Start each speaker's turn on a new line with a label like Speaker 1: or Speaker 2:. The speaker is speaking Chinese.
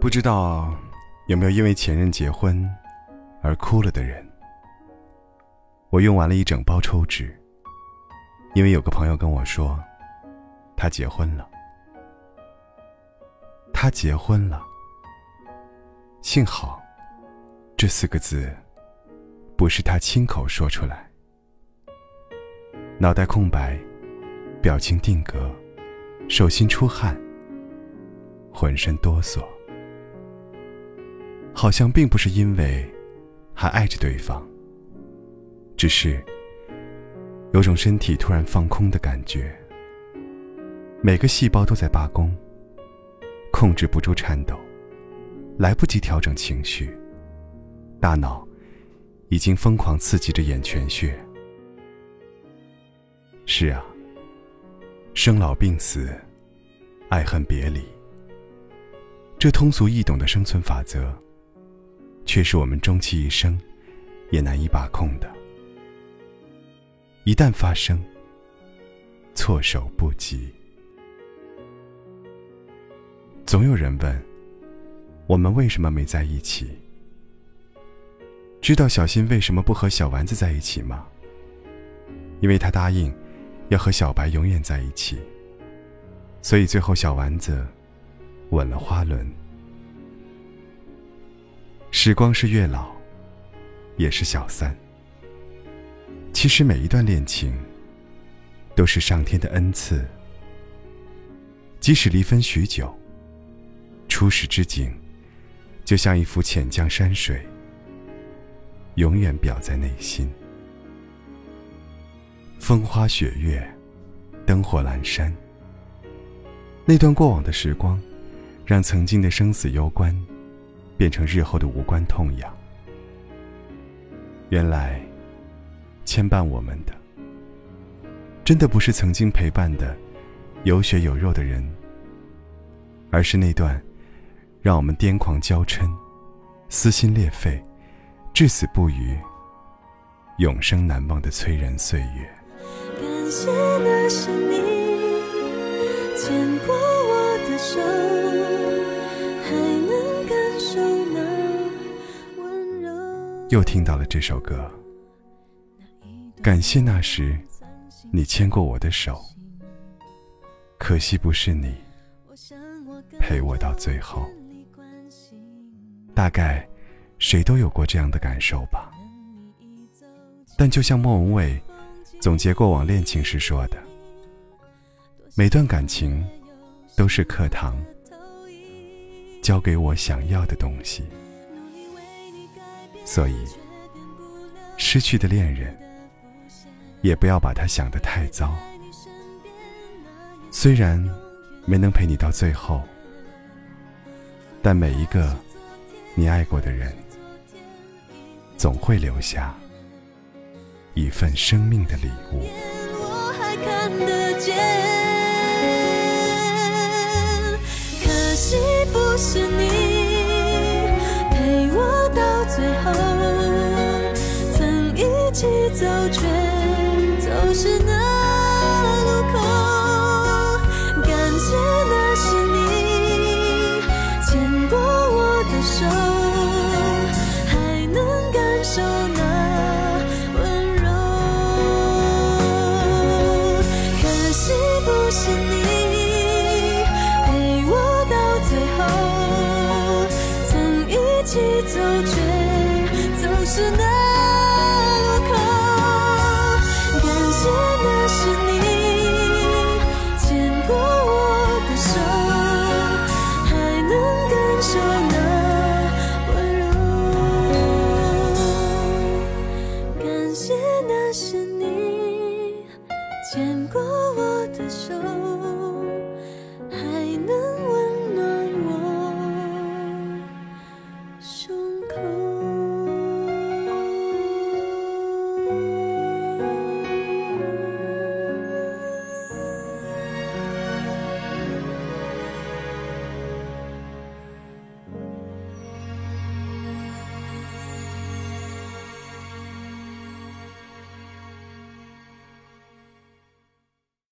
Speaker 1: 不知道有没有因为前任结婚而哭了的人？我用完了一整包抽纸，因为有个朋友跟我说，他结婚了。他结婚了。幸好，这四个字不是他亲口说出来。脑袋空白，表情定格，手心出汗，浑身哆嗦。好像并不是因为还爱着对方，只是有种身体突然放空的感觉，每个细胞都在罢工，控制不住颤抖，来不及调整情绪，大脑已经疯狂刺激着眼泉穴。是啊，生老病死，爱恨别离，这通俗易懂的生存法则。却是我们终其一生也难以把控的。一旦发生，措手不及。总有人问：我们为什么没在一起？知道小新为什么不和小丸子在一起吗？因为他答应要和小白永远在一起，所以最后小丸子吻了花轮。时光是月老，也是小三。其实每一段恋情，都是上天的恩赐。即使离分许久，初始之景，就像一幅浅江山水，永远表在内心。风花雪月，灯火阑珊。那段过往的时光，让曾经的生死攸关。变成日后的无关痛痒。原来，牵绊我们的，真的不是曾经陪伴的有血有肉的人，而是那段让我们癫狂娇嗔、撕心裂肺、至死不渝、永生难忘的催人岁月。
Speaker 2: 感谢那是你牵过我的手。
Speaker 1: 又听到了这首歌，感谢那时你牵过我的手，可惜不是你陪我到最后。大概谁都有过这样的感受吧。但就像莫文蔚总结过往恋情时说的，每段感情都是课堂，教给我想要的东西。所以，失去的恋人，也不要把他想得太糟。虽然没能陪你到最后，但每一个你爱过的人，总会留下一份生命的礼物，
Speaker 2: 我还看得见。可惜不是你陪我到最后，曾一起走却走失那。